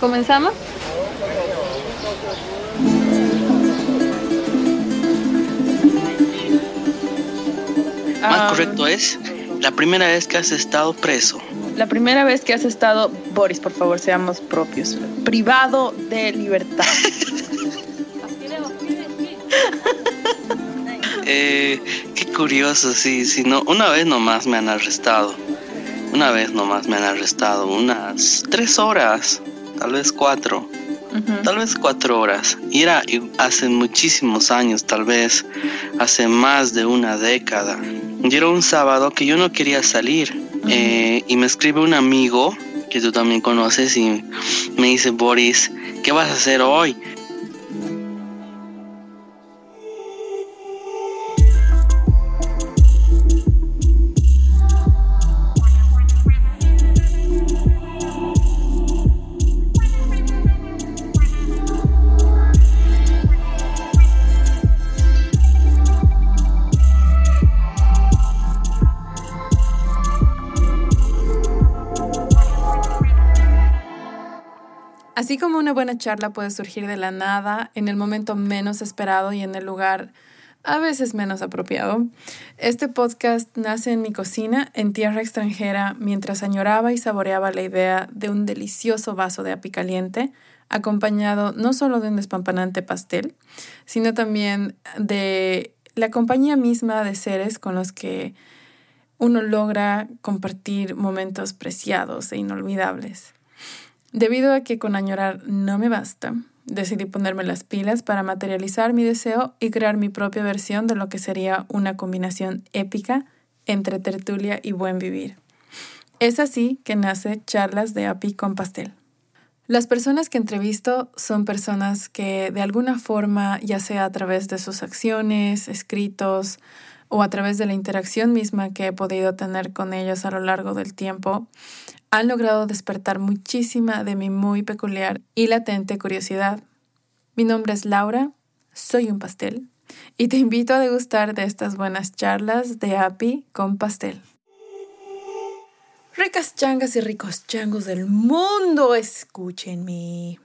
¿Comenzamos? Más Ah, correcto es la primera vez que has estado preso. La primera vez que has estado, Boris, por favor, seamos propios, privado de libertad. Eh, qué curioso, sí, sí, no, una vez nomás me han arrestado. Una vez nomás me han arrestado, unas tres horas, tal vez cuatro, tal vez cuatro horas. Y era hace muchísimos años, tal vez hace más de una década. Y era un sábado que yo no quería salir. Eh, y me escribe un amigo que tú también conoces y me dice, Boris, ¿qué vas a hacer hoy? Buena charla puede surgir de la nada, en el momento menos esperado y en el lugar a veces menos apropiado, este podcast nace en mi cocina, en tierra extranjera, mientras añoraba y saboreaba la idea de un delicioso vaso de api caliente, acompañado no solo de un despampanante pastel, sino también de la compañía misma de seres con los que uno logra compartir momentos preciados e inolvidables. Debido a que con añorar no me basta, decidí ponerme las pilas para materializar mi deseo y crear mi propia versión de lo que sería una combinación épica entre tertulia y buen vivir. Es así que nace Charlas de API con Pastel. Las personas que entrevisto son personas que de alguna forma, ya sea a través de sus acciones, escritos o a través de la interacción misma que he podido tener con ellos a lo largo del tiempo, han logrado despertar muchísima de mi muy peculiar y latente curiosidad. Mi nombre es Laura, soy un pastel y te invito a degustar de estas buenas charlas de API con pastel. Ricas changas y ricos changos del mundo, escúchenme.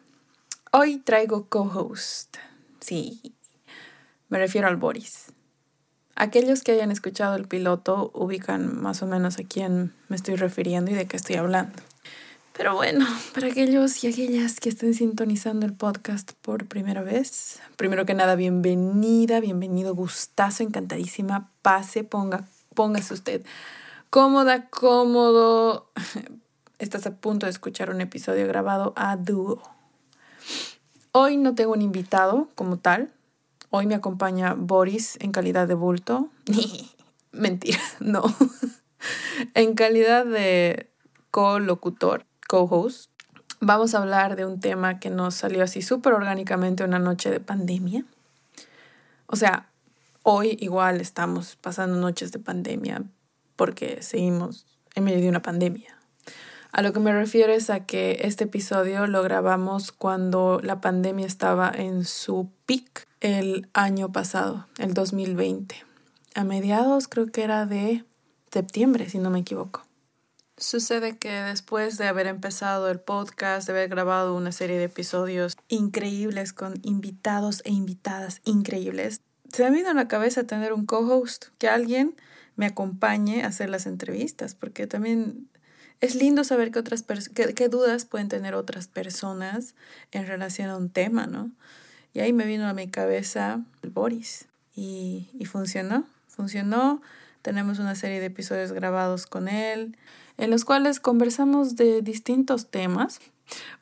Hoy traigo co-host. Sí, me refiero al Boris. Aquellos que hayan escuchado el piloto ubican más o menos a quién me estoy refiriendo y de qué estoy hablando. Pero bueno, para aquellos y aquellas que estén sintonizando el podcast por primera vez, primero que nada, bienvenida, bienvenido, gustazo, encantadísima, pase, ponga, póngase usted cómoda, cómodo. Estás a punto de escuchar un episodio grabado a dúo. Hoy no tengo un invitado como tal, Hoy me acompaña Boris en calidad de bulto. Mentira, no. en calidad de co-locutor, co-host. Vamos a hablar de un tema que nos salió así súper orgánicamente una noche de pandemia. O sea, hoy igual estamos pasando noches de pandemia porque seguimos en medio de una pandemia. A lo que me refiero es a que este episodio lo grabamos cuando la pandemia estaba en su peak el año pasado, el 2020. A mediados creo que era de septiembre, si no me equivoco. Sucede que después de haber empezado el podcast, de haber grabado una serie de episodios increíbles con invitados e invitadas increíbles, se me vino a la cabeza tener un co-host, que alguien me acompañe a hacer las entrevistas, porque también es lindo saber qué, otras qué, qué dudas pueden tener otras personas en relación a un tema, ¿no? Y ahí me vino a mi cabeza el Boris. Y, y, funcionó, funcionó. Tenemos una serie de episodios grabados con él, en los cuales conversamos de distintos temas,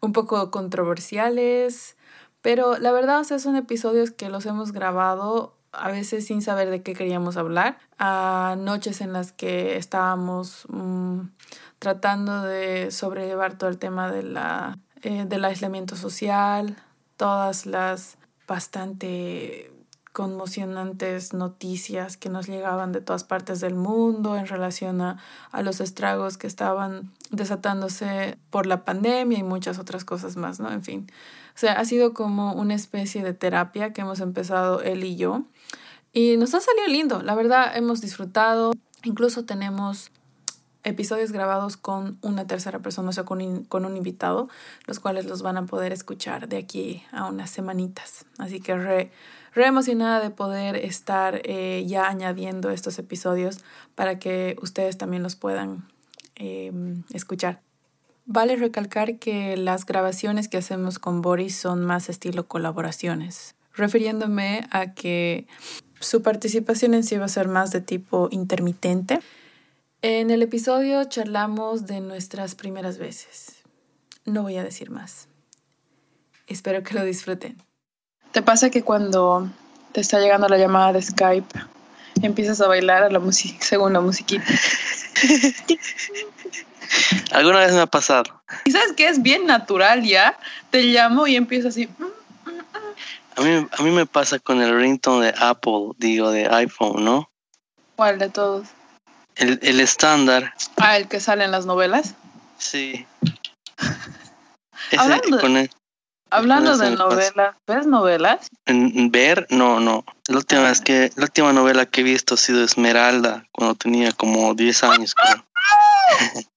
un poco controversiales, pero la verdad o sea, son episodios que los hemos grabado a veces sin saber de qué queríamos hablar, a noches en las que estábamos mmm, tratando de sobrellevar todo el tema de la, eh, del aislamiento social, todas las bastante conmocionantes noticias que nos llegaban de todas partes del mundo en relación a, a, los estragos que estaban desatándose por la pandemia y muchas otras cosas más, ¿no? En fin, o sea, ha sido como una especie de terapia que hemos empezado él y yo. Y nos ha salido lindo, la verdad hemos disfrutado, incluso tenemos episodios grabados con una tercera persona, o sea, con, un invitado, los cuales los van a poder escuchar de aquí a unas semanitas. Así que re, emocionada de poder estar eh, ya añadiendo estos episodios para que ustedes también los puedan em, escuchar. Vale recalcar que las grabaciones que hacemos con Boris son más estilo colaboraciones, refiriéndome a que su participación en sí va a ser más de tipo intermitente. En el episodio charlamos de nuestras primeras veces. No voy a decir más. Espero que lo disfruten. ¿Te pasa que cuando te está llegando la llamada de Skype empiezas a bailar a la música según la musiquita? Alguna vez me ha pasado. Y sabes que es bien natural ya. Te llamo y empiezo así. A mí, a mí me pasa con el ringtone de Apple, digo, de iPhone, ¿no? ¿Cuál de todos? El, el estándar. Ah, el que sale en las novelas. Sí. hablando de, hablando de novelas, ¿ves novelas? En, ver, no, no. La última vez que, la última novela que he visto ha sido Esmeralda, cuando tenía como 10 años.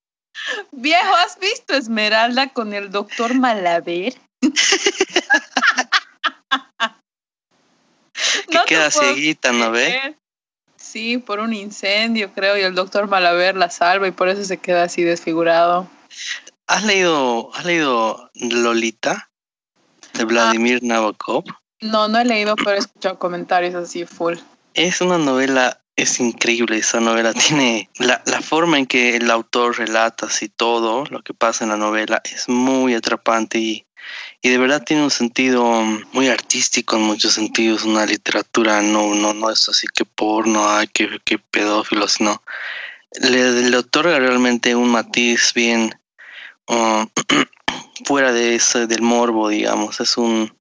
Viejo, ¿has visto Esmeralda con el doctor Malaver? que queda cieguita, ¿no ve? Sí, por un incendio, creo, y el doctor Malaver la salva y por eso se queda así desfigurado. ¿Has leído, has leído Lolita de ah. Vladimir Nabokov? No, no he leído, pero he escuchado comentarios así full. Es una novela es increíble esa novela. Tiene la, la, forma en que el autor relata así todo lo que pasa en la novela es muy atrapante y, y de verdad tiene un sentido muy artístico en muchos sentidos. Una literatura no, no, no es así que porno, ay, que, que pedófilo, sino le, le, otorga realmente un matiz bien uh, fuera de ese, del morbo, digamos. Es un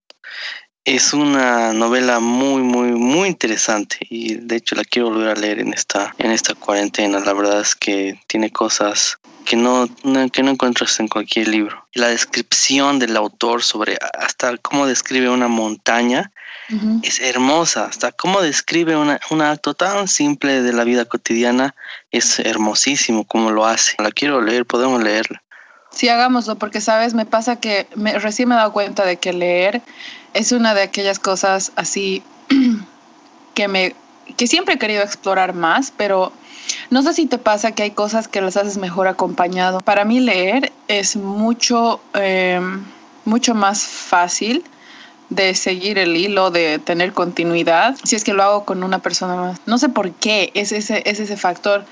es una novela muy, muy, muy interesante y de hecho la quiero volver a leer en esta, en esta cuarentena. La verdad es que tiene cosas que no, que no encuentras en cualquier libro. La descripción del autor sobre hasta cómo describe una montaña es hermosa. Hasta cómo describe una, un acto tan simple de la vida cotidiana es hermosísimo como lo hace. La quiero leer, podemos leerla. Sí, hagámoslo, porque sabes, me pasa que me, recién me he dado cuenta de que leer es una de aquellas cosas así que me que siempre he querido explorar más, pero no sé si te pasa que hay cosas que las haces mejor acompañado. Para mí leer es mucho, eh, mucho más fácil de seguir el hilo, de tener continuidad, si es que lo hago con una persona más. No sé por qué es ese, es ese factor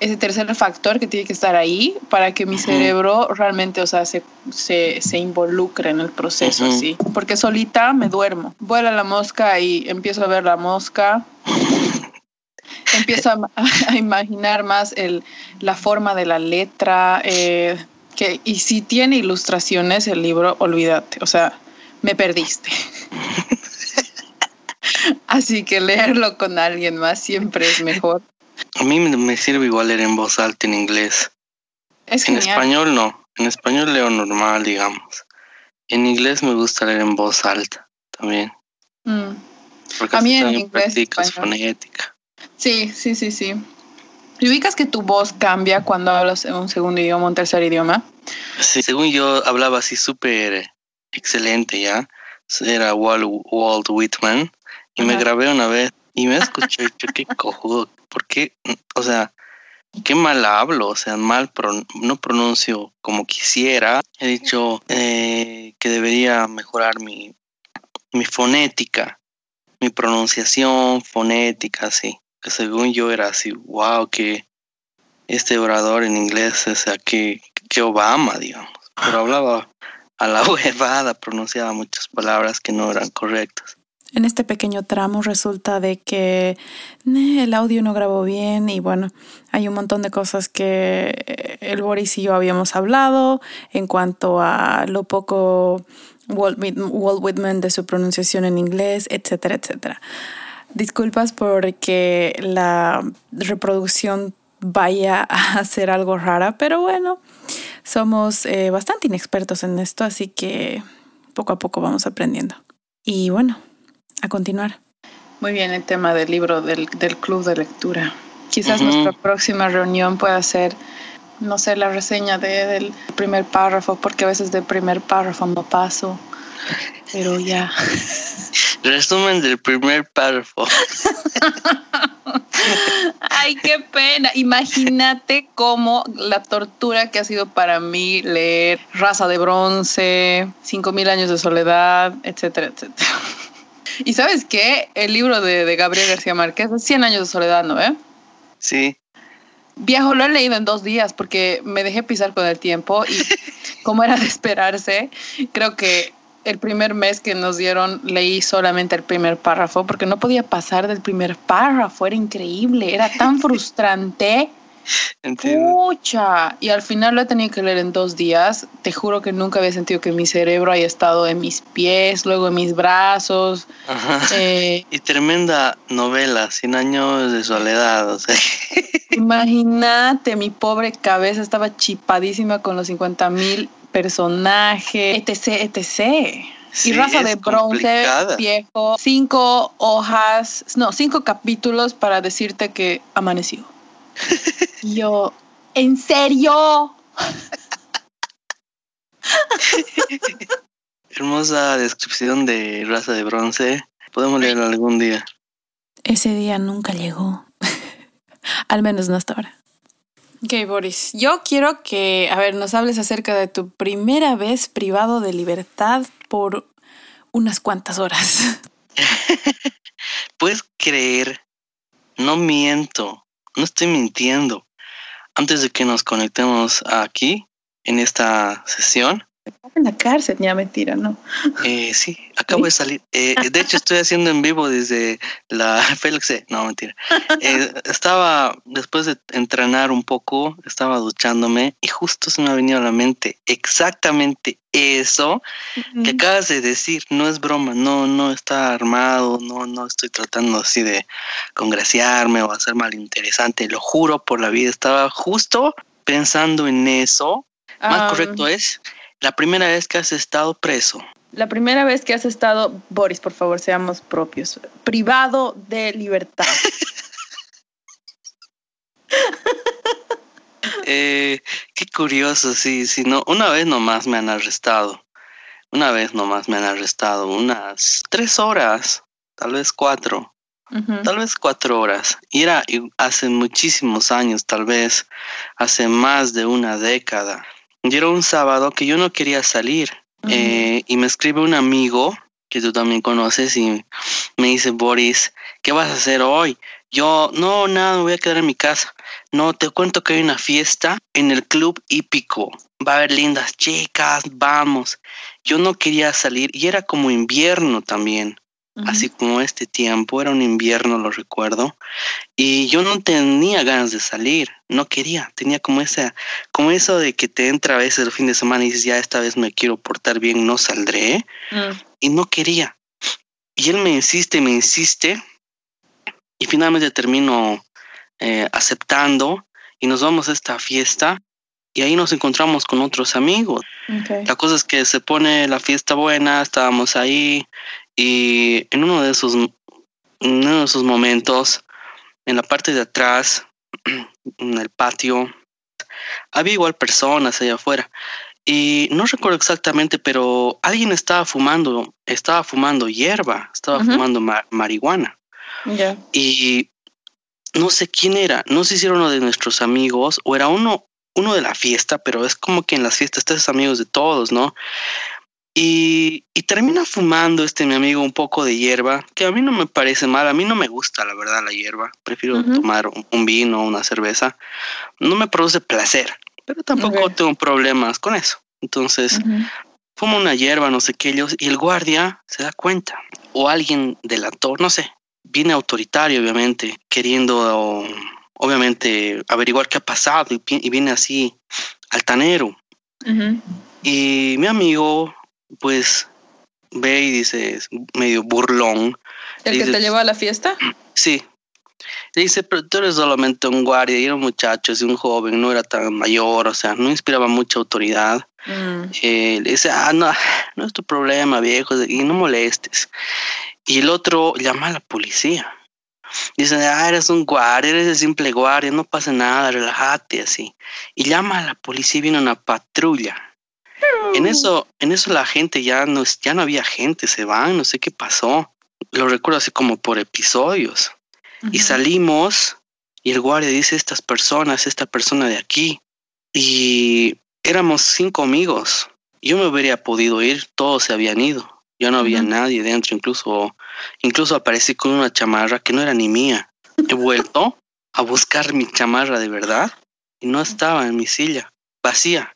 ese tercer factor que tiene que estar ahí para que mi cerebro realmente, o sea, se, se, se involucre en el proceso, así. Porque solita me duermo. Vuela la mosca y empiezo a ver la mosca. empiezo a, imaginar más el, la forma de la letra. Eh, que, y si tiene ilustraciones el libro, olvídate. O sea, me perdiste. Así que leerlo con alguien más siempre es mejor. A mí me sirve igual leer en voz alta en inglés. en español no. En español leo normal, digamos. En inglés me gusta leer en voz alta también. Mm. Porque a mí en inglés. fonética. Sí, sí, sí, sí. ¿Y ubicas que tu voz cambia cuando hablas en un segundo idioma, un tercer idioma? Sí, según yo hablaba así súper excelente ya. Era Walt, Whitman. Y me grabé una vez y me escuché, qué cojudo, ¿por qué? O sea, qué mal hablo, o sea, mal no pronuncio como quisiera. He dicho eh, que debería mejorar mi, mi fonética, mi pronunciación fonética, así. Que según yo era así, wow, que este orador en inglés es aquí, que Obama, digamos. Pero hablaba a la huevada, pronunciaba muchas palabras que no eran correctas. En este pequeño tramo resulta de que el audio no grabó bien y bueno, hay un montón de cosas que eh, el Boris y yo habíamos hablado en cuanto a lo poco Walt Whitman de su pronunciación en inglés, etcétera, etcétera. Disculpas porque la reproducción vaya a ser algo rara, pero bueno, somos eh, bastante inexpertos en esto, así que poco a poco vamos aprendiendo. Y bueno, a continuar. Muy bien, el tema del libro del, del club de lectura. Quizás nuestra próxima reunión pueda ser no sé, la reseña de, del primer párrafo, porque a veces del primer párrafo no paso, pero ya. Resumen del primer párrafo. Ay, qué pena. Imagínate cómo la tortura que ha sido para mí leer Raza de Bronce, Cinco Mil Años de Soledad, etcétera, etcétera. Y sabes qué? El libro de, Gabriel García Márquez, Cien Años de Soledad, ¿no? Eh? Sí. Viejo, lo he leído en dos días porque me dejé pisar con el tiempo y como era de esperarse, creo que el primer mes que nos dieron leí solamente el primer párrafo porque no podía pasar del primer párrafo, era increíble, era tan frustrante. Pucha, y al final lo he tenido que leer en dos días. Te juro que nunca había sentido que mi cerebro haya estado en mis pies, luego en mis brazos. Eh, y tremenda novela, Cien años de soledad. O sea. Imagínate, mi pobre cabeza estaba chipadísima con los 50 mil personaje, etc, etc. y raza de bronce, viejo, cinco hojas, no, cinco capítulos para decirte que amaneció. Yo, ¿en serio? Hermosa descripción de raza de bronce. Podemos leerlo algún día. Ese día nunca llegó. Al menos no hasta ahora. Ok, Boris, yo quiero que, a ver, nos hables acerca de tu primera vez privado de libertad por unas cuantas horas. Puedes creer, no miento, no estoy mintiendo. Antes de que nos conectemos aquí, en esta sesión, en la cárcel, ya mentira, ¿no? Eh, sí, acabo de salir. Eh, de hecho, estoy haciendo en vivo desde la Félix. No, mentira. Eh, estaba, después de entrenar un poco, estaba duchándome y justo se me ha venido a la mente exactamente eso que acabas de decir. No es broma, no, no está armado, no, no estoy tratando así de congraciarme o hacer mal interesante. Lo juro por la vida, estaba justo pensando en eso. Más correcto es la primera vez que has estado preso. La primera vez que has estado, Boris, por favor, seamos propios, privado de libertad. eh, qué curioso, sí, sí, no, una vez nomás me han arrestado. Una vez nomás me han arrestado, unas tres horas, tal vez cuatro, tal vez cuatro horas. Y era hace muchísimos años, tal vez hace más de una década. Y era un sábado que yo no quería salir. Eh, y me escribe un amigo que tú también conoces y me dice, Boris, ¿qué vas a hacer hoy? Yo, no, nada, me voy a quedar en mi casa. No, te cuento que hay una fiesta en el club hípico. Va a haber lindas chicas, vamos. Yo no quería salir y era como invierno también así como este tiempo, era un invierno, lo recuerdo, y yo no tenía ganas de salir, no quería, tenía como esa, como eso de que te entra a veces el fin de semana y dices, ya esta vez me quiero portar bien, no saldré, mm. y no quería. Y él me insiste, me insiste, y finalmente termino eh, aceptando y nos vamos a esta fiesta y ahí nos encontramos con otros amigos. La cosa es que se pone la fiesta buena, estábamos ahí, y en uno de esos, uno de esos momentos, en la parte de atrás, en el patio, había igual personas allá afuera. Y no recuerdo exactamente, pero alguien estaba fumando, estaba fumando hierba, estaba fumando marihuana. Y no sé quién era, no sé si era uno de nuestros amigos o era uno, uno de la fiesta, pero es como que en las fiestas estás amigos de todos, ¿no? Y, termina fumando este mi amigo un poco de hierba, que a mí no me parece mal, a mí no me gusta la verdad la hierba, prefiero tomar un, vino o una cerveza, no me produce placer, pero tampoco tengo problemas con eso. Entonces, fuma una hierba, no sé qué, y el guardia se da cuenta, o alguien delator, no sé, viene autoritario obviamente, queriendo obviamente averiguar qué ha pasado y, viene así altanero. Y mi amigo pues ve y dice, medio burlón. ¿El que te llevó a la fiesta? Sí. dice, pero tú eres solamente un guardia y era un muchacho, es un joven, no era tan mayor, o sea, no inspiraba mucha autoridad. Mm. Eh, le dice, ah, no, no es tu problema, viejo, y no molestes. Y el otro llama a la policía. Dicen, ah, eres un guardia, eres el simple guardia, no pasa nada, relájate así. Y llama a la policía y viene una patrulla. En eso, en eso la gente ya no, ya no había gente, se van, no sé qué pasó. Lo recuerdo así como por episodios. Y salimos y el guardia dice, estas personas, esta persona de aquí. Y éramos cinco amigos. Yo me hubiera podido ir, todos se habían ido. Ya no había nadie dentro, incluso, incluso aparecí con una chamarra que no era ni mía. He vuelto a buscar mi chamarra de verdad y no estaba en mi silla, vacía.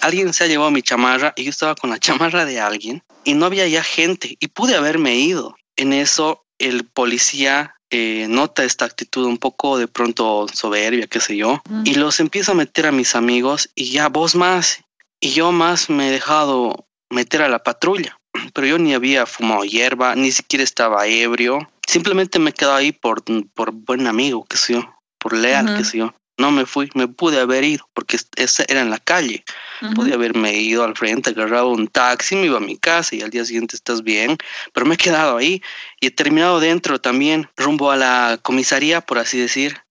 Alguien se ha llevado mi chamarra y yo estaba con la chamarra de alguien y no había ya gente y pude haberme ido. En eso el policía eh, nota esta actitud un poco de pronto soberbia, qué sé yo, y los empiezo a meter a mis amigos y ya vos más y yo más me he dejado meter a la patrulla, pero yo ni había fumado hierba, ni siquiera estaba ebrio, simplemente me he quedado ahí por, por buen amigo, qué sé yo, por leal, qué sé yo. No me fui, me pude haber ido porque esa era en la calle. Pude haberme ido al frente, agarrado un taxi, me iba a mi casa y al día siguiente estás bien, pero me he quedado ahí y he terminado dentro también, rumbo a la comisaría, por así decir.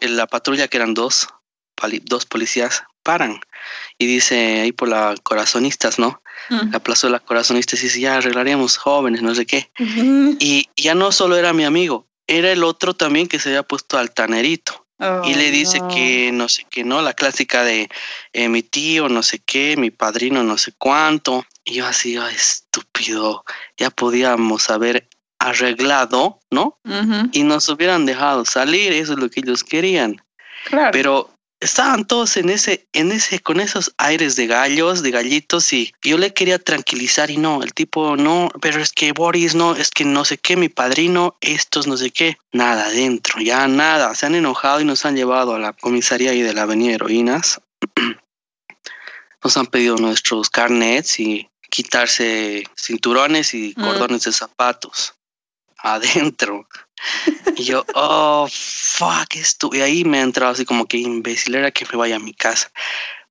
la patrulla, que eran dos, dos policías, paran y dice ahí por la corazonistas, ¿no? La plaza de la corazonistas dice, ya arreglaríamos jóvenes, no sé qué. Y ya no solo era mi amigo, era el otro también que se había puesto altanerito y le dice que no sé qué, ¿no? La clásica de eh, mi tío, no sé qué, mi padrino, no sé cuánto. Y yo así, estúpido, ya podíamos haber arreglado, ¿no? Y nos hubieran dejado salir, eso es lo que ellos querían. Claro. Pero estaban todos en ese, en ese, con esos aires de gallos, de gallitos, y yo le quería tranquilizar y no, el tipo no, pero es que Boris no, es que no sé qué, mi padrino, estos no sé qué, nada adentro, ya nada, se han enojado y nos han llevado a la comisaría y de la avenida Heroínas. Nos han pedido nuestros carnets y quitarse cinturones y mm. cordones de zapatos adentro. Y yo, oh, fuck, esto. Y ahí me ha entrado así como que imbécil era que me vaya a mi casa.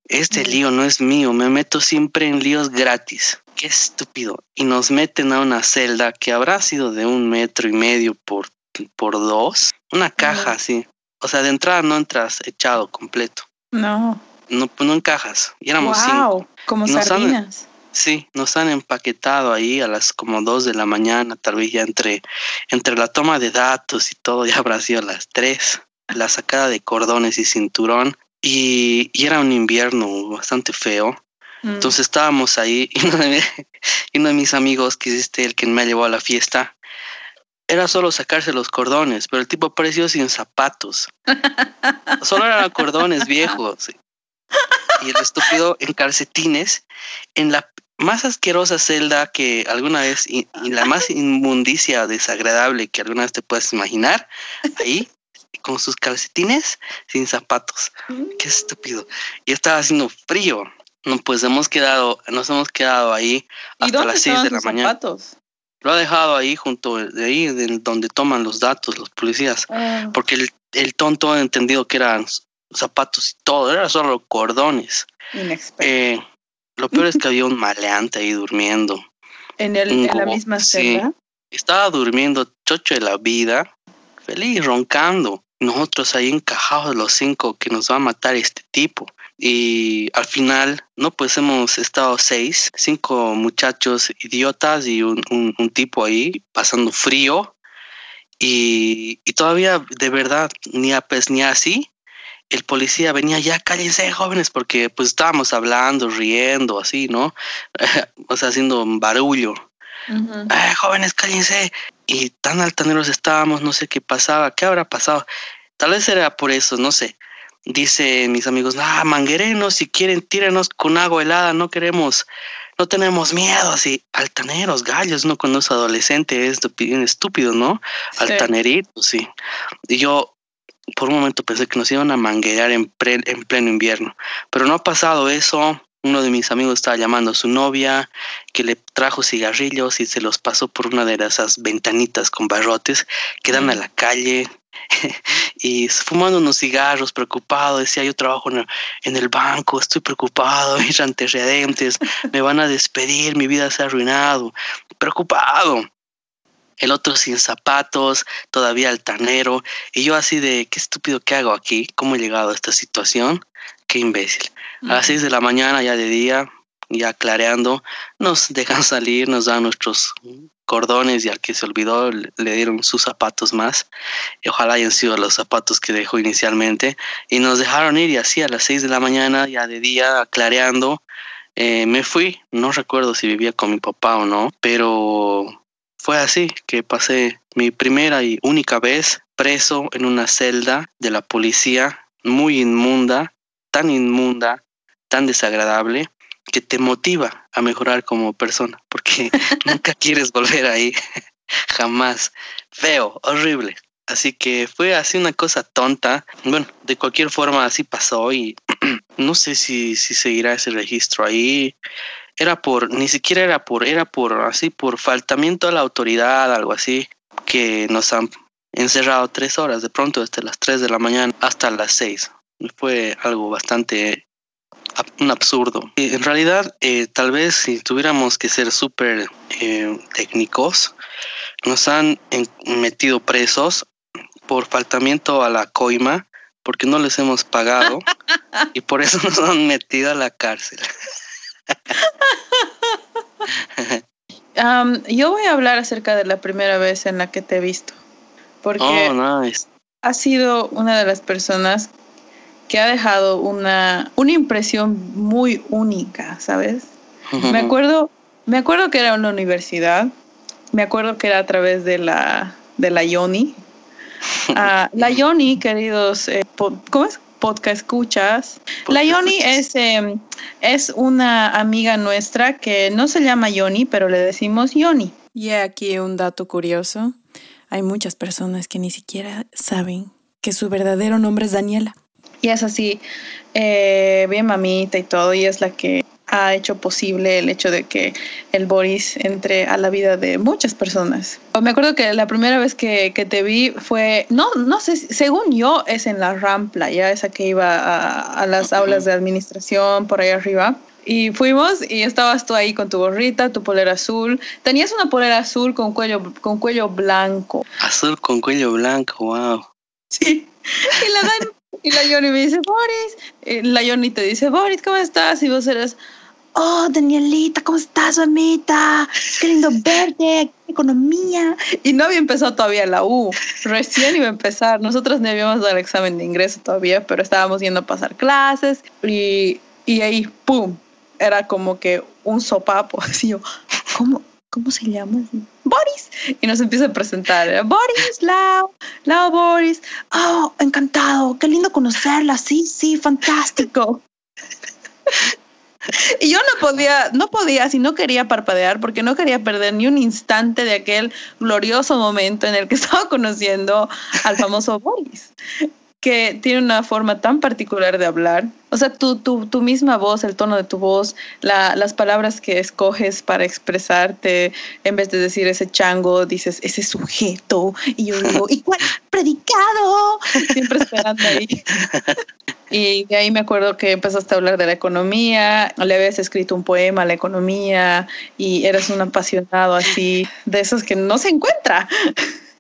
Este lío no es mío, me meto siempre en líos gratis. Qué estúpido. Y nos meten a una celda que habrá sido de un metro y medio por, por dos. Una caja así. O sea, de entrada no entras echado completo. No. No, no encajas. Y éramos wow, cinco. Como sardinas. Sí, nos han empaquetado ahí a las como dos de la mañana, tal vez ya entre, entre la toma de datos y todo, ya habrá sido a las tres, la sacada de cordones y cinturón, y, era un invierno bastante feo. Mm. Entonces estábamos ahí y uno, de, uno de mis amigos, que es este, el que me llevado a la fiesta, era solo sacarse los cordones, pero el tipo apareció sin zapatos. Solo eran cordones viejos. Y el estúpido en calcetines en la más asquerosa celda que alguna vez y, la más inmundicia desagradable que alguna vez te puedas imaginar, ahí con sus calcetines sin zapatos. Qué estúpido. Y estaba haciendo frío. No, pues hemos quedado, nos hemos quedado ahí hasta las seis de la mañana. Zapatos? Lo ha dejado ahí junto de ahí de donde toman los datos los policías, ah. porque el, el, tonto ha entendido que eran zapatos y todo, era solo cordones. Eh, lo peor es que había un maleante ahí durmiendo. ¿En, el, en la misma celda? estaba durmiendo chocho de la vida, feliz, roncando. Nosotros ahí encajados los cinco que nos va a matar este tipo. Y al final, no, pues hemos estado seis, cinco muchachos idiotas y un, un, tipo ahí pasando frío. Y, y, todavía de verdad, ni a pues, ni así, el policía venía ya, cállense jóvenes, porque pues estábamos hablando, riendo, así, ¿no? o sea, haciendo un barullo. eh, jóvenes, cállense. Y tan altaneros estábamos, no sé qué pasaba, qué habrá pasado. Tal vez era por eso, no sé. Dice mis amigos, ah, manguerenos, si quieren, tírenos con agua helada, no queremos, no tenemos miedo, así, altaneros, gallos, no cuando es adolescente es estúpido, ¿no? Altanerito, sí. Y yo, por un momento pensé que nos iban a manguear en, en pleno invierno, pero no ha pasado eso. Uno de mis amigos estaba llamando a su novia, que le trajo cigarrillos y se los pasó por una de esas ventanitas con barrotes que dan a la calle. y fumando unos cigarros, preocupado, decía yo trabajo en el, banco, estoy preocupado, mis antecedentes, me van a despedir, mi vida se ha arruinado, preocupado. El otro sin zapatos, todavía altanero, y yo así de, qué estúpido, ¿qué hago aquí? ¿Cómo he llegado a esta situación? Qué imbécil. A las seis de la mañana, ya de día, ya clareando, nos dejan salir, nos dan nuestros cordones y al que se olvidó le dieron sus zapatos más. Y ojalá hayan sido los zapatos que dejó inicialmente. Y nos dejaron ir y así a las seis de la mañana, ya de día, clareando, eh, me fui. No recuerdo si vivía con mi papá o no, pero fue así que pasé mi primera y única vez preso en una celda de la policía muy inmunda, tan inmunda, tan desagradable que te motiva a mejorar como persona, porque nunca quieres volver ahí, jamás. Feo, horrible. Así que fue así una cosa tonta. Bueno, de cualquier forma así pasó y no sé si, si seguirá ese registro ahí. Era por, ni siquiera era por, era por así, por faltamiento a la autoridad, algo así, que nos han encerrado tres horas, de pronto desde las tres de la mañana hasta las seis. Fue algo bastante un absurdo. En realidad, eh, tal vez si tuviéramos que ser súper eh, técnicos, nos han metido presos por faltamiento a la coima, porque no les hemos pagado y por eso nos han metido a la cárcel. Yo voy a hablar acerca de la primera vez en la que te he visto, porque oh, has sido una de las personas que ha dejado una, una impresión muy única, ¿sabes? Me acuerdo, me acuerdo que era una universidad, me acuerdo que era a través de la, de la Yoni. Ah, la Yoni, queridos, eh, ¿cómo es? Podcast escuchas. La Yoni es, em, es una amiga nuestra que no se llama Yoni, pero le decimos Yoni. Y aquí un dato curioso. Hay muchas personas que ni siquiera saben que su verdadero nombre es Daniela. Y es así, eh, bien mamita y todo, y es la que ha hecho posible el hecho de que el Boris entre a la vida de muchas personas. Me acuerdo que la primera vez que, que te vi fue, no, no sé, según yo es en la Rampla, ya esa que iba a, a las aulas de administración por ahí arriba. Y fuimos y estabas tú ahí con tu gorrita, tu polera azul. Tenías una polera azul con cuello, con cuello blanco. Azul con cuello blanco, wow. Sí. Y la dan y la Yoni me dice, Boris. Y la Yoni te dice, Boris, ¿cómo estás? Y vos eres, oh, Danielita, ¿cómo estás, mamita? Qué lindo verte, economía. Y no había empezado todavía la U, recién iba a empezar. Nosotros no habíamos dado el examen de ingreso todavía, pero estábamos yendo a pasar clases y, y ahí, ¡pum! Era como que un sopapo, así yo, ¿cómo? ¿cómo se llama? Boris. Y nos empieza a presentar. Boris, Lau, Lau Boris. Oh, encantado, qué lindo conocerla. Sí, sí, fantástico. Y yo no podía, no podía, si no quería parpadear, porque no quería perder ni un instante de aquel glorioso momento en el que estaba conociendo al famoso Boris que tiene una forma tan particular de hablar. O sea, tu, tu, tu misma voz, el tono de tu voz, la, las palabras que escoges para expresarte, en vez de decir ese chango, dices ese sujeto. Y yo digo, ¿y cuál predicado? Siempre esperando ahí. Y de ahí me acuerdo que empezaste a hablar de la economía, le habías escrito un poema a la economía y eres un apasionado así, de esos que no se encuentra.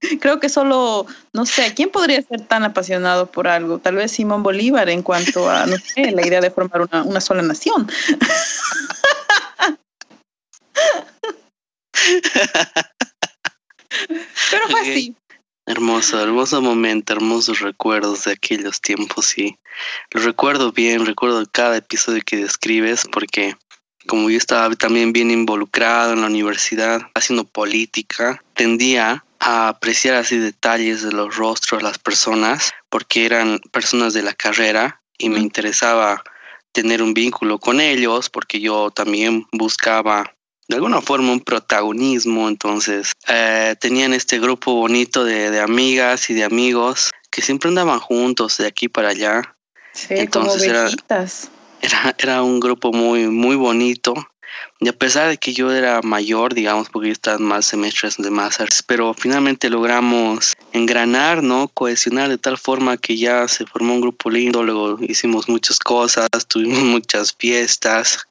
Creo que solo, no sé, ¿quién podría ser tan apasionado por algo? Tal vez Simón Bolívar en cuanto a, no sé, la idea de formar una, una sola nación. Pero fue así. Hermoso, hermoso momento, hermosos recuerdos de aquellos tiempos, sí. Lo recuerdo bien, recuerdo cada episodio que describes porque como yo estaba también bien involucrado en la universidad, haciendo política, tendía a apreciar así detalles de los rostros de las personas porque eran personas de la carrera y me interesaba tener un vínculo con ellos porque yo también buscaba de alguna forma un protagonismo. Entonces eh, tenían este grupo bonito de, amigas y de amigos que siempre andaban juntos de aquí para allá. Entonces era, era, era un grupo muy muy bonito y a pesar de que yo era mayor, digamos, porque yo estaba más semestres de más pero finalmente logramos engranar, ¿no? Cohesionar de tal forma que ya se formó un grupo lindo, luego hicimos muchas cosas, tuvimos muchas fiestas,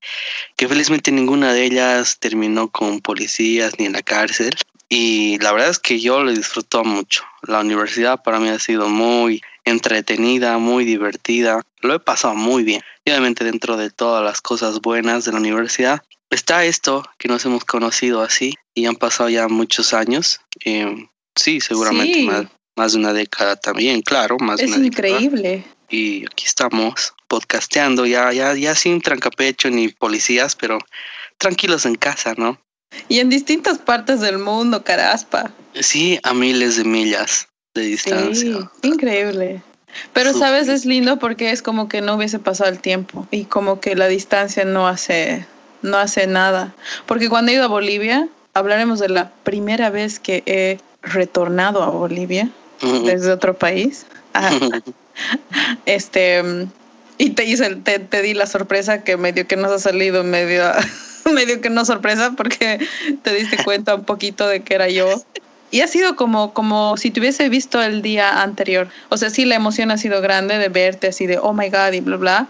que felizmente ninguna de ellas terminó con policías ni en la cárcel. y la verdad es que yo lo disfruto mucho. La universidad para mí ha sido muy entretenida, muy divertida. Lo he pasado muy bien. Y obviamente dentro de todas las cosas buenas de la universidad está esto que nos hemos conocido así y han pasado ya muchos años. Eh, sí, seguramente Más, más, de una década también, claro, más es de una increíble. Y aquí estamos podcasteando, ya, ya, ya sin trancapecho ni policías, pero tranquilos en casa, ¿no? Y en distintas partes del mundo, caraspa. Sí, a miles de millas de distancia. Sí, increíble. Pero sabes, es lindo porque es como que no hubiese pasado el tiempo y como que la distancia no hace, no hace nada. Porque cuando he ido a Bolivia, hablaremos de la primera vez que he retornado a Bolivia desde otro país. Este, y te, hice, te, te, di la sorpresa que medio que nos ha salido medio, medio que no sorpresa porque te diste cuenta un poquito de que era yo. Y ha sido como, como si te hubiese visto el día anterior. O sea, sí, la emoción ha sido grande de verte así de, oh my God, y bla, bla.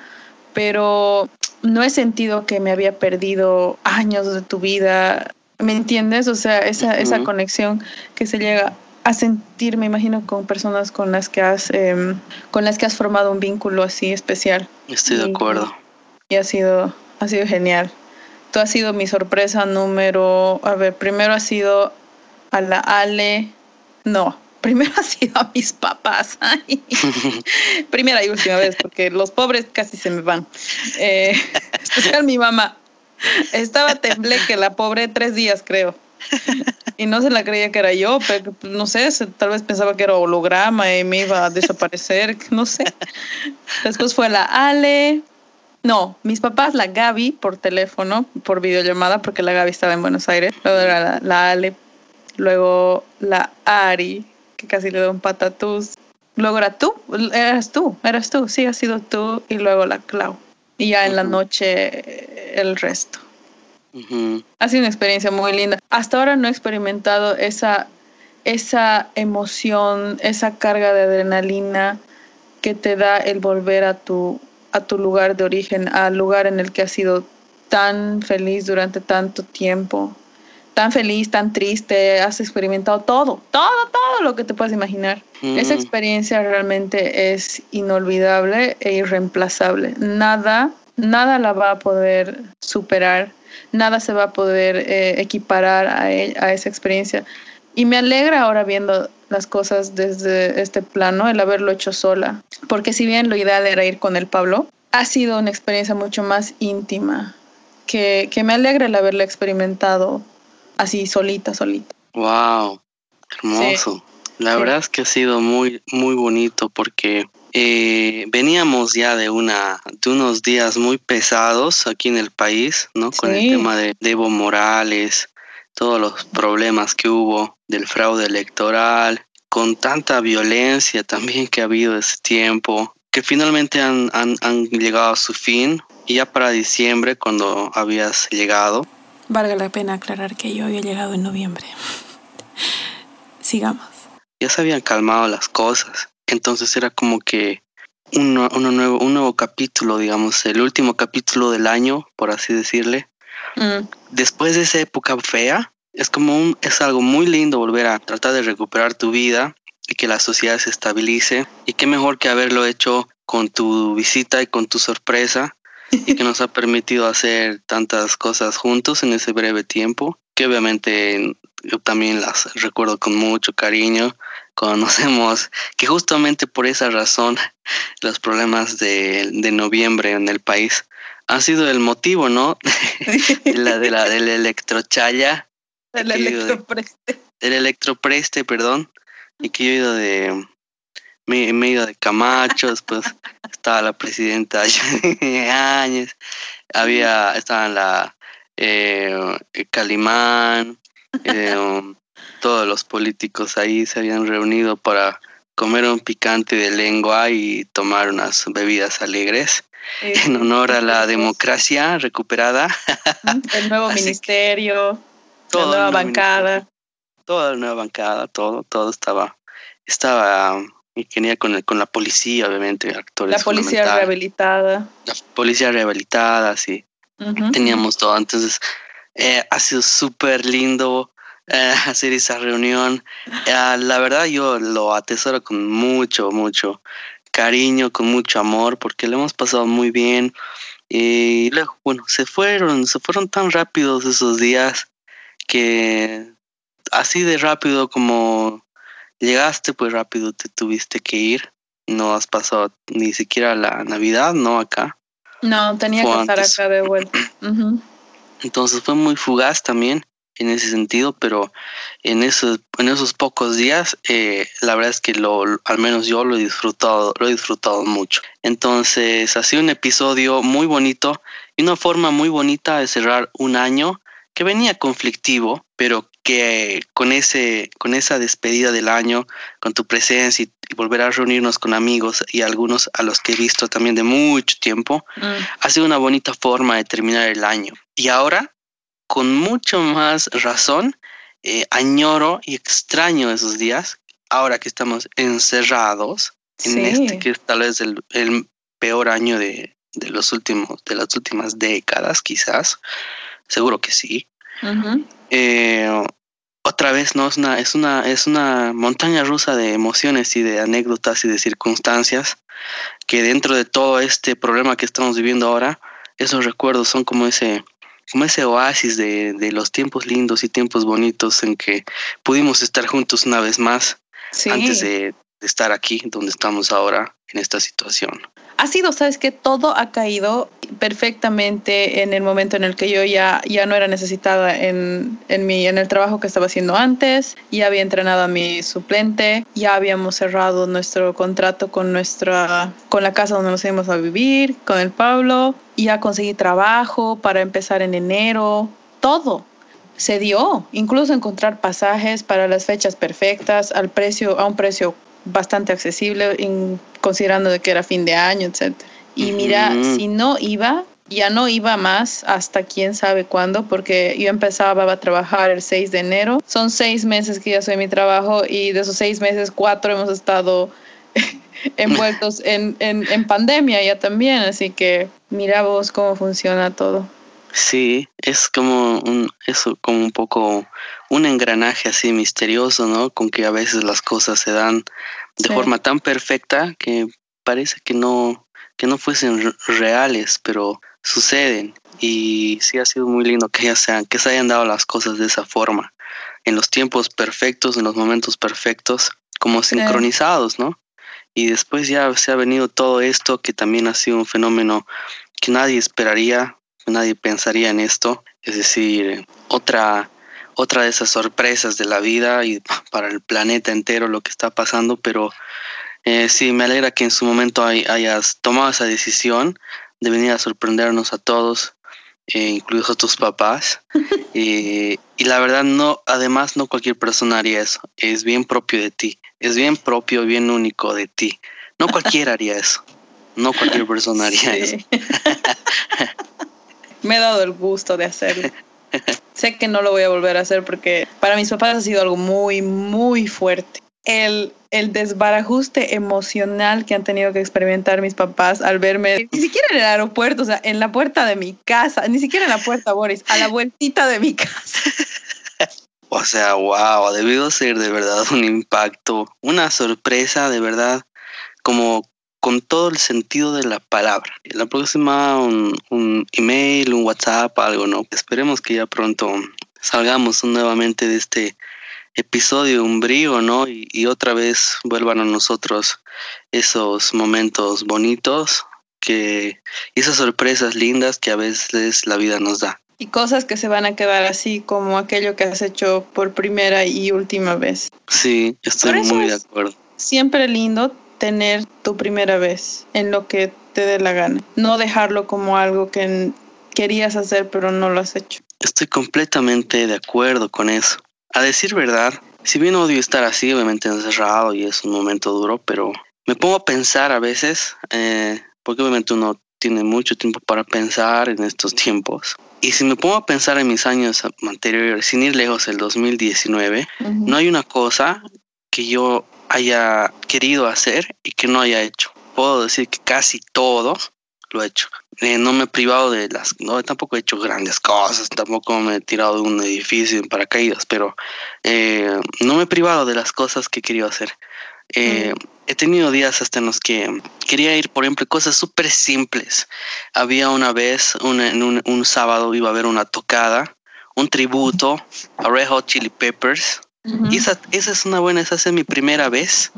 Pero no he sentido que me había perdido años de tu vida. ¿Me entiendes? O sea, esa, esa conexión que se llega a sentir, me imagino, con personas con las que has, eh, con las que has formado un vínculo así especial. Estoy de acuerdo. Y ha sido, ha sido genial. Tú has sido mi sorpresa número, a ver, primero ha sido a la Ale, no, primero ha sido a mis papás. Primera y última vez, porque los pobres casi se me van. Eh, especial mi mamá. Estaba que la pobre tres días, creo. Y no se la creía que era yo, pero no sé, tal vez pensaba que era holograma y me iba a desaparecer, no sé. Después fue la Ale. No, mis papás, la Gaby por teléfono, por videollamada, porque la Gaby estaba en Buenos Aires. Luego era la, la Ale luego la Ari, que casi le da un patatús. Luego era tú, eras tú, eras tú, sí, ha sido tú, y luego la Clau. Y ya en la noche el resto. Ha sido una experiencia muy linda. Hasta ahora no he experimentado esa, esa emoción, esa carga de adrenalina que te da el volver a tu, a tu lugar de origen, al lugar en el que has sido tan feliz durante tanto tiempo tan feliz, tan triste, has experimentado todo, todo, todo lo que te puedas imaginar. Esa experiencia realmente es inolvidable e irreemplazable. Nada, nada la va a poder superar, nada se va a poder eh, equiparar a, e, a esa experiencia. Y me alegra ahora viendo las cosas desde este plano, el haberlo hecho sola, porque si bien lo ideal era ir con el Pablo, ha sido una experiencia mucho más íntima, que, que me alegra el haberlo experimentado así solita, solita. Wow, hermoso. La verdad es que ha sido muy, muy bonito porque eh, veníamos ya de una, de unos días muy pesados aquí en el país, ¿no? Con el tema de, de Evo Morales, todos los problemas que hubo del fraude electoral, con tanta violencia también que ha habido ese tiempo, que finalmente han, han, han llegado a su fin. Y ya para diciembre, cuando habías llegado, Valga la pena aclarar que yo había llegado en noviembre. Sigamos. Ya se habían calmado las cosas. Entonces era como que un, nuevo, un nuevo capítulo, digamos, el último capítulo del año, por así decirle. Mm. Después de esa época fea, es como un, es algo muy lindo volver a tratar de recuperar tu vida y que la sociedad se estabilice. Y qué mejor que haberlo hecho con tu visita y con tu sorpresa y que nos ha permitido hacer tantas cosas juntos en ese breve tiempo, que obviamente yo también las recuerdo con mucho cariño. Conocemos que justamente por esa razón los problemas de, de noviembre en el país han sido el motivo, ¿no? la, de la, del electrochaya. El electropreste. el electropreste, perdón. Y que yo he ido de, me, me he ido de Camacho, después estaba la presidenta Áñez, había, estaban la eh, Calimán, eh, um, todos los políticos ahí se habían reunido para comer un picante de lengua y tomar unas bebidas alegres en honor a la democracia recuperada. El nuevo ministerio, la nueva bancada. Toda la nueva bancada, todo, todo estaba, estaba tenía con, con la policía, obviamente, actores. La policía rehabilitada. La policía rehabilitada, sí. Teníamos todo. Entonces, eh, ha sido súper lindo eh, hacer esa reunión. Eh, la verdad yo lo atesoro con mucho, mucho cariño, con mucho amor, porque lo hemos pasado muy bien. Y luego, bueno, se fueron, se fueron tan rápidos esos días que así de rápido como llegaste, pues rápido te tuviste que ir. No has pasado ni siquiera la Navidad, ¿no? Acá. No, tenía que estar acá de vuelta. Entonces fue muy fugaz también en ese sentido, pero en esos, en esos pocos días, eh, la verdad es que lo, al menos yo lo he disfrutado, lo he disfrutado mucho. Entonces, ha sido un episodio muy bonito y una forma muy bonita de cerrar un año que venía conflictivo, pero que con ese, con esa despedida del año, con tu presencia y, volver a reunirnos con amigos y algunos a los que he visto también de mucho tiempo, mm. ha sido una bonita forma de terminar el año. Y ahora con mucho más razón eh, añoro y extraño esos días, ahora que estamos encerrados en este que es tal vez el, peor año de, los últimos, de las últimas décadas, quizás. Seguro que sí. Eh, otra vez no es una, es una, es una montaña rusa de emociones y de anécdotas y de circunstancias que dentro de todo este problema que estamos viviendo ahora, esos recuerdos son como ese, como ese oasis de, de, los tiempos lindos y tiempos bonitos en que pudimos estar juntos una vez más antes de, de, estar aquí donde estamos ahora en esta situación ha sido, sabes que todo ha caído perfectamente en el momento en el que yo ya, ya no era necesitada en, en, mi, en el trabajo que estaba haciendo antes, ya había entrenado a mi suplente, ya habíamos cerrado nuestro contrato con, nuestra, con la casa donde nos íbamos a vivir, con el Pablo, ya conseguí trabajo para empezar en enero, todo se dio, incluso encontrar pasajes para las fechas perfectas al precio, a un precio bastante accesible, considerando de que era fin de año, etc. Y mira, si no iba, ya no iba más hasta quién sabe cuándo, porque yo empezaba a trabajar el 6 de enero. Son seis meses que ya soy mi trabajo y de esos seis meses, cuatro hemos estado envueltos en, en, en pandemia ya también. Así que mira vos cómo funciona todo. Sí, es como un, eso, como un poco un engranaje así misterioso, ¿no? Con que a veces las cosas se dan de forma tan perfecta que parece que no, que no fuesen reales, pero suceden. Y sí ha sido muy lindo que ya sean, que se hayan dado las cosas de esa forma, en los tiempos perfectos, en los momentos perfectos, como sincronizados, ¿no? Y después ya se ha venido todo esto que también ha sido un fenómeno que nadie esperaría, nadie pensaría en esto, es decir, otra otra de esas sorpresas de la vida y para el planeta entero lo que está pasando, pero eh, sí, me alegra que en su momento hayas tomado esa decisión de venir a sorprendernos a todos, eh, incluidos a tus papás. y la verdad, no, además, no cualquier persona haría eso. Es bien propio de ti. Es bien propio, bien único de ti. No cualquiera haría eso. No cualquier persona haría eso. Me he dado el gusto de hacerlo. Sé que no lo voy a volver a hacer porque para mis papás ha sido algo muy, muy fuerte. El, el desbarajuste emocional que han tenido que experimentar mis papás al verme, ni siquiera en el aeropuerto, o sea, en la puerta de mi casa, ni siquiera en la puerta, Boris, a la vueltita de mi casa. O sea, wow, ha debido ser de verdad un impacto, una sorpresa de verdad, como con todo el sentido de la palabra. La próxima, un, un email, un WhatsApp, algo, ¿no? Esperemos que ya pronto salgamos nuevamente de este episodio umbrío, ¿no? Y, y, otra vez vuelvan a nosotros esos momentos bonitos que, y esas sorpresas lindas que a veces la vida nos da. Y cosas que se van a quedar así como aquello que has hecho por primera y última vez. Sí, estoy muy de acuerdo. Siempre lindo tener tu primera vez en lo que te dé la gana. No dejarlo como algo que querías hacer pero no lo has hecho. Estoy completamente de acuerdo con eso. A decir verdad, si bien odio estar así, obviamente encerrado y es un momento duro, pero me pongo a pensar a veces, eh, porque obviamente uno tiene mucho tiempo para pensar en estos tiempos. Y si me pongo a pensar en mis años anteriores, sin ir lejos, el 2019, no hay una cosa que yo haya querido hacer y que no haya hecho. Puedo decir que casi todo lo he hecho. Eh, no me he privado de las, no, tampoco he hecho grandes cosas, tampoco me he tirado de un edificio en paracaídas, pero eh, no me he privado de las cosas que quería hacer. Eh, he tenido días hasta en los que quería ir, por ejemplo, cosas súper simples. Había una vez, en un, un, sábado, iba a haber una tocada, un tributo a Red Hot Chili Peppers. Y esa, esa es una buena, esa es mi primera vez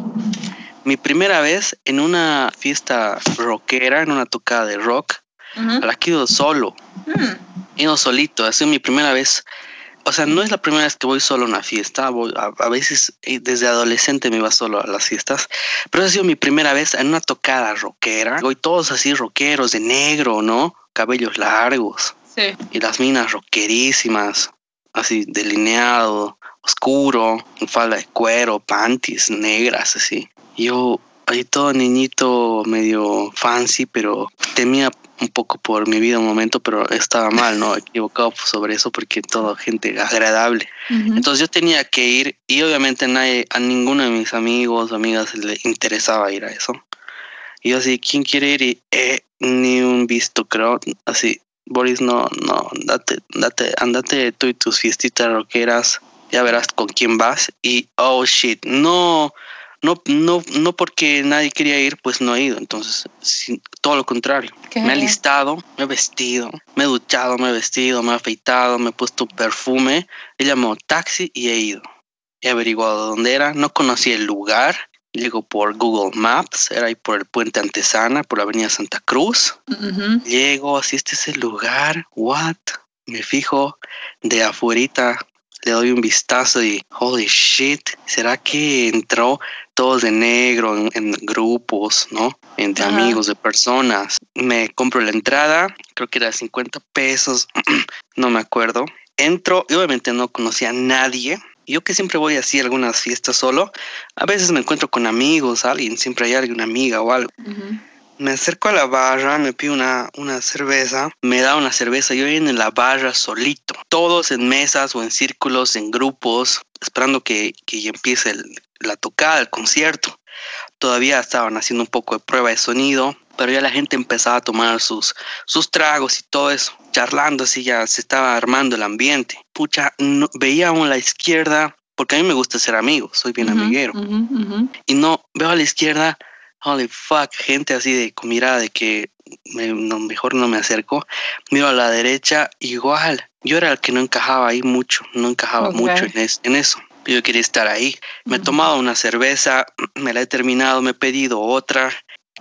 mi primera vez en una fiesta rockera, en una tocada de rock, a la que he ido solo. Mm. He ido solito, ha sido mi primera vez. O sea, no es la primera vez que voy solo a una fiesta, voy, a, veces eh, desde adolescente me iba solo a las fiestas, pero ha sido mi primera vez en una tocada rockera. Voy todos así rockeros, de negro, ¿no? Cabellos largos. Sí. Y las minas rockerísimas, así delineado, oscuro, falda de cuero, panties negras, así. Yo ahí todo niñito medio fancy, pero temía un poco por mi vida un momento, pero estaba mal, ¿no? Equivocado sobre eso porque toda gente agradable. Entonces yo tenía que ir y obviamente nadie, a ninguno de mis amigos o amigas le interesaba ir a eso. Y yo así, ¿quién quiere ir? Y eh, ni un visto, creo. Así, Boris, no, no, date, date, andate tú y tus fiestitas rockeras, ya verás con quién vas. Y, oh shit, no, no, no, no porque nadie quería ir, pues no he ido. Entonces, todo lo contrario. Me he listado, me he vestido, me he duchado, me he vestido, me he afeitado, me he puesto perfume. He llamado taxi y he ido. He averiguado dónde era, no conocí el lugar. Llego por Google Maps, era ahí por el puente Antesana, por la avenida Santa Cruz. Llego, así este es el lugar, what? Me fijo de afuerita le doy un vistazo y holy shit, ¿será que entró todos de negro en, grupos, ¿no? Entre amigos de personas? Me compro la entrada, creo que era 50 pesos, no me acuerdo. Entro y obviamente no conocía a nadie. Yo que siempre voy así a algunas fiestas solo, a veces me encuentro con amigos, alguien, siempre hay alguna amiga o algo. Me acerco a la barra, me pido una, una cerveza, me da una cerveza, yo en la barra solito, todos en mesas o en círculos, en grupos, esperando que, que empiece la tocada, el concierto. Todavía estaban haciendo un poco de prueba de sonido, pero ya la gente empezaba a tomar sus, sus tragos y todo eso, charlando así, ya se estaba armando el ambiente. Pucha, veía a la izquierda, porque a mí me gusta ser amigo, soy bien amiguero, y no, veo a la izquierda holy fuck, gente así de mirada de que mejor no me acerco. Miro a la derecha, igual. Yo era el que no encajaba ahí mucho, no encajaba mucho en, eso. Yo quería estar ahí. Me he tomado una cerveza, me la he terminado, me he pedido otra.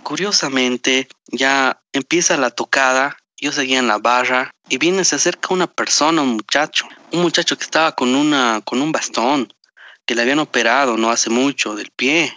Curiosamente, ya empieza la tocada. Yo seguía en la barra y viene, se acerca una persona, un muchacho, un muchacho que estaba con una, con un bastón, que le habían operado no hace mucho del pie.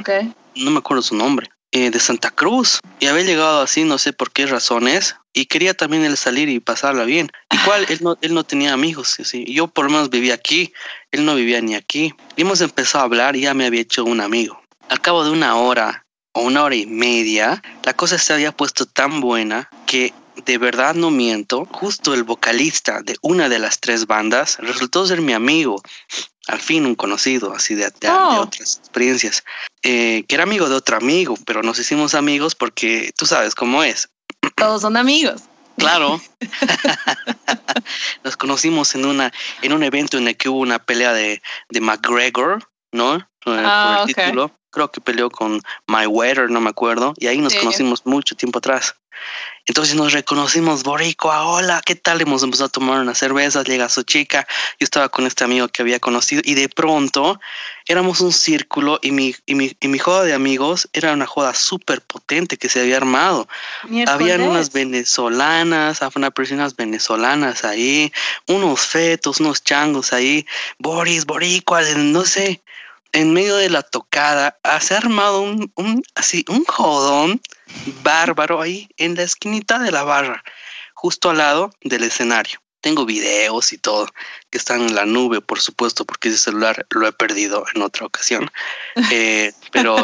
Okay no me acuerdo su nombre, eh, de Santa Cruz. Y había llegado así, no sé por qué razones, y quería también él salir y pasarla bien. Igual él no, él no tenía amigos, ¿sí? yo por lo menos vivía aquí, él no vivía ni aquí. Y hemos empezado a hablar y ya me había hecho un amigo. Al cabo de una hora o una hora y media, la cosa se había puesto tan buena que de verdad no miento, justo el vocalista de una de las tres bandas resultó ser mi amigo al fin un conocido, así de, oh. otras experiencias, eh, que era amigo de otro amigo, pero nos hicimos amigos porque tú sabes cómo es. Todos son amigos. Claro. nos conocimos en una en un evento en el que hubo una pelea de, de McGregor, ¿no? Eh, ah, el título. Creo que peleó con My Weather, no me acuerdo, y ahí nos conocimos mucho tiempo atrás. Entonces nos reconocimos, Boricua, hola, ¿qué tal? Hemos empezado a tomar una cerveza, llega su chica, yo estaba con este amigo que había conocido y de pronto éramos un círculo y mi, y mi, y mi joda de amigos era una joda súper potente que se había armado. Habían unas venezolanas, unas personas venezolanas ahí, unos fetos, unos changos ahí, Boris, Boricua, no sé, en medio de la tocada, se ha armado un, un, así, un jodón bárbaro ahí en la esquinita de la barra, justo al lado del escenario. Tengo videos y todo que están en la nube, por supuesto, porque ese celular lo he perdido en otra ocasión. Eh, pero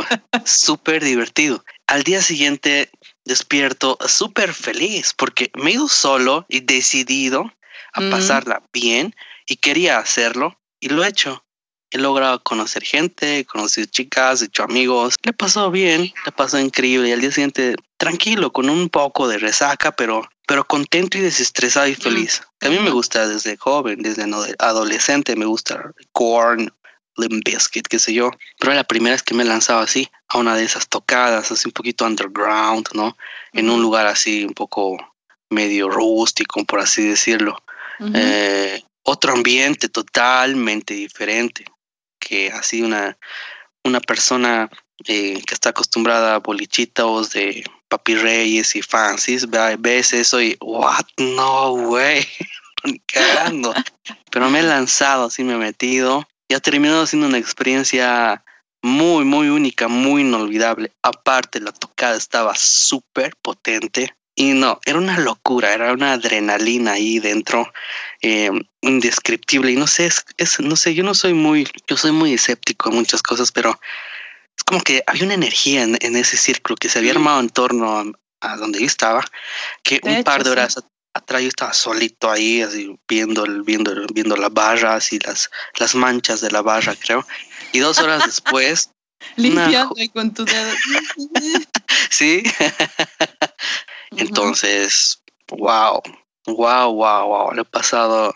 súper divertido. Al día siguiente despierto súper feliz porque me he ido solo y decidido a mm. pasarla bien y quería hacerlo y lo he hecho he logrado conocer gente, conocer chicas, he hecho amigos. Le pasó bien, le pasó increíble. Y al día siguiente tranquilo, con un poco de resaca, pero, pero contento y desestresado y feliz. A mí me gusta desde joven, desde adolescente, me gusta Korn, Limp Bizkit, qué sé yo. Pero la primera vez que me he lanzado así, a una de esas tocadas, así un poquito underground, ¿no? En un lugar así un poco medio rústico, por así decirlo. Eh, otro ambiente totalmente diferente, que así una, una persona eh, que está acostumbrada a bolichitos de papi reyes y fancies, ves eso y, what, no, güey, cagando. Pero me he lanzado, así me he metido y ha terminado siendo una experiencia muy, muy única, muy inolvidable. Aparte, la tocada estaba súper potente. Y no, era una locura, era una adrenalina ahí dentro, eh, indescriptible. Y no sé, es, no sé, yo no soy muy, yo soy muy escéptico en muchas cosas, pero es como que había una energía en, ese círculo que se había armado en torno a, donde yo estaba, que un par de horas atrás yo estaba solito ahí, así viendo, viendo, viendo las barras y las, las manchas de la barra, creo. Y dos horas después. Limpiando con tu dedo. sí. Entonces, wow, wow, wow, wow. Lo he pasado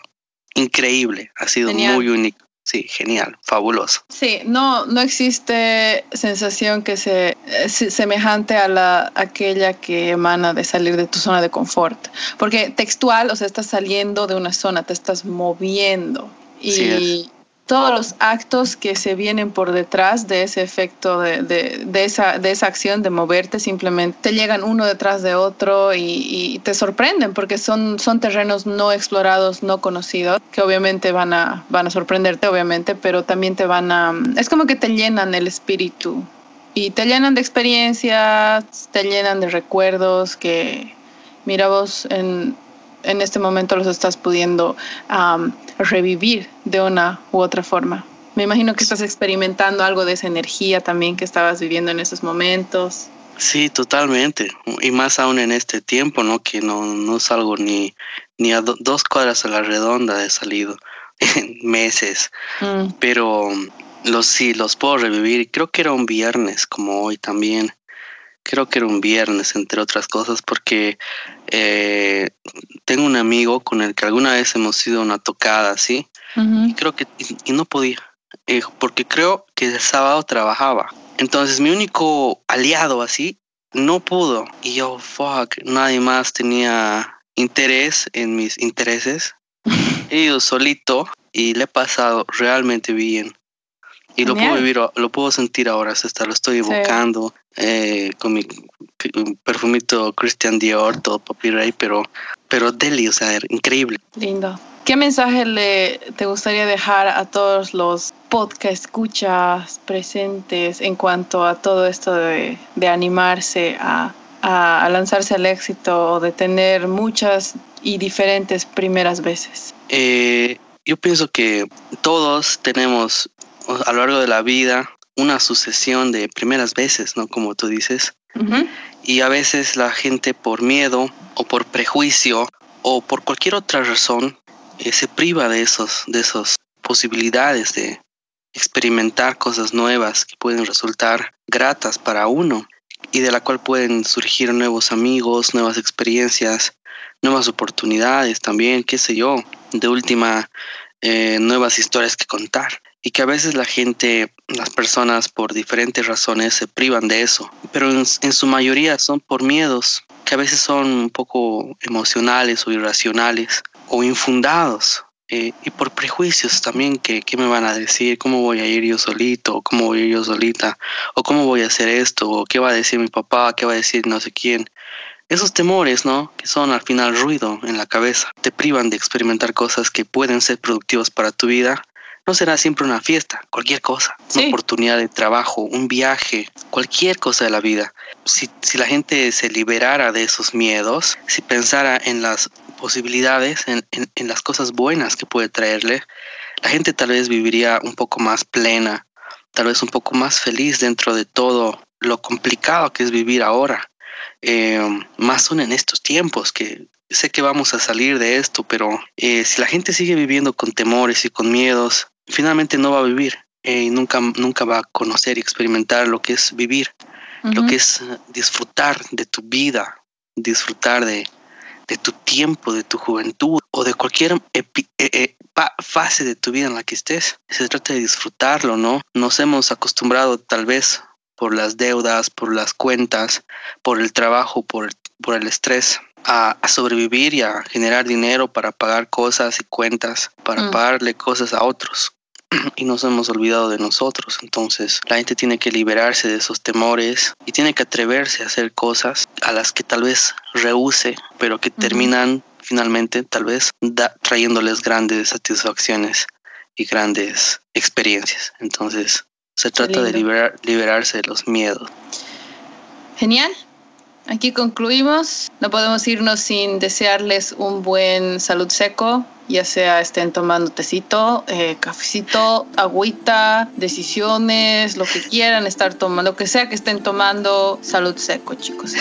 increíble. Ha sido muy único. Sí, genial, fabuloso. Sí, no, no existe sensación que se semejante a la aquella que emana de salir de tu zona de confort, porque textual, o sea, estás saliendo de una zona, te estás moviendo y todos los actos que se vienen por detrás de ese efecto, de, de, esa, de esa acción de moverte, simplemente te llegan uno detrás de otro y, te sorprenden porque son, son terrenos no explorados, no conocidos, que obviamente van a, van a sorprenderte, obviamente, pero también te van a... Es como que te llenan el espíritu y te llenan de experiencias, te llenan de recuerdos que, mira vos, en, en este momento los estás pudiendo revivir de una u otra forma. Me imagino que estás experimentando algo de esa energía también que estabas viviendo en esos momentos. Sí, totalmente. Y más aún en este tiempo, ¿no? Que no, no salgo ni, ni a dos cuadras a la redonda he salido en meses. Mm. Pero los sí, los puedo revivir. Creo que era un viernes como hoy también creo que era un viernes, entre otras cosas, porque eh, tengo un amigo con el que alguna vez hemos ido a una tocada así, y creo que, y, no podía, eh, porque creo que el sábado trabajaba. Entonces mi único aliado así no pudo, y yo, fuck, nadie más tenía interés en mis intereses. He ido solito y le he pasado realmente bien. Y lo puedo vivir, lo puedo sentir ahora, hasta lo estoy evocando eh, con mi perfumito Christian Dior, todo Ray, pero, pero deli, o sea, increíble. Lindo. ¿Qué mensaje le te gustaría dejar a todos los podcast escuchas presentes en cuanto a todo esto de, de animarse a, a, lanzarse al éxito o de tener muchas y diferentes primeras veces? Eh, yo pienso que todos tenemos a lo largo de la vida una sucesión de primeras veces, ¿no? Como tú dices. Y a veces la gente por miedo o por prejuicio o por cualquier otra razón eh, se priva de esos, de esas posibilidades de experimentar cosas nuevas que pueden resultar gratas para uno y de la cual pueden surgir nuevos amigos, nuevas experiencias, nuevas oportunidades también, qué sé yo, de última, eh, nuevas historias que contar y que a veces la gente, las personas por diferentes razones se privan de eso, pero en, su mayoría son por miedos que a veces son un poco emocionales o irracionales o infundados. Eh, y por prejuicios también que qué me van a decir, cómo voy a ir yo solito, cómo voy yo solita, o cómo voy a hacer esto, o qué va a decir mi papá, qué va a decir no sé quién. Esos temores, ¿no? Que son al final ruido en la cabeza, te privan de experimentar cosas que pueden ser productivas para tu vida no será siempre una fiesta, cualquier cosa, una oportunidad de trabajo, un viaje, cualquier cosa de la vida. Si, si la gente se liberara de esos miedos, si pensara en las posibilidades, en, en, las cosas buenas que puede traerle, la gente tal vez viviría un poco más plena, tal vez un poco más feliz dentro de todo lo complicado que es vivir ahora. Eh, más aún en estos tiempos que sé que vamos a salir de esto, pero eh, si la gente sigue viviendo con temores y con miedos, finalmente no va a vivir eh, y nunca, nunca va a conocer y experimentar lo que es vivir. lo que es disfrutar de tu vida, disfrutar de, de tu tiempo, de tu juventud o de cualquier e, e, fase de tu vida en la que estés. Se trata de disfrutarlo, ¿no? Nos hemos acostumbrado tal vez por las deudas, por las cuentas, por el trabajo, por, por el estrés, a, sobrevivir y a generar dinero para pagar cosas y cuentas, para mm. pagarle cosas a otros. y nos hemos olvidado de nosotros. Entonces la gente tiene que liberarse de esos temores y tiene que atreverse a hacer cosas a las que tal vez rehúse, pero que terminan finalmente tal vez trayéndoles grandes satisfacciones y grandes experiencias. Entonces se trata de liberarse de los miedos. Genial. Aquí concluimos. No podemos irnos sin desearles un buen salud seco, ya sea estén tomando tecito, eh, cafecito, agüita, decisiones, lo que quieran estar tomando, lo que sea que estén tomando, salud seco, chicos.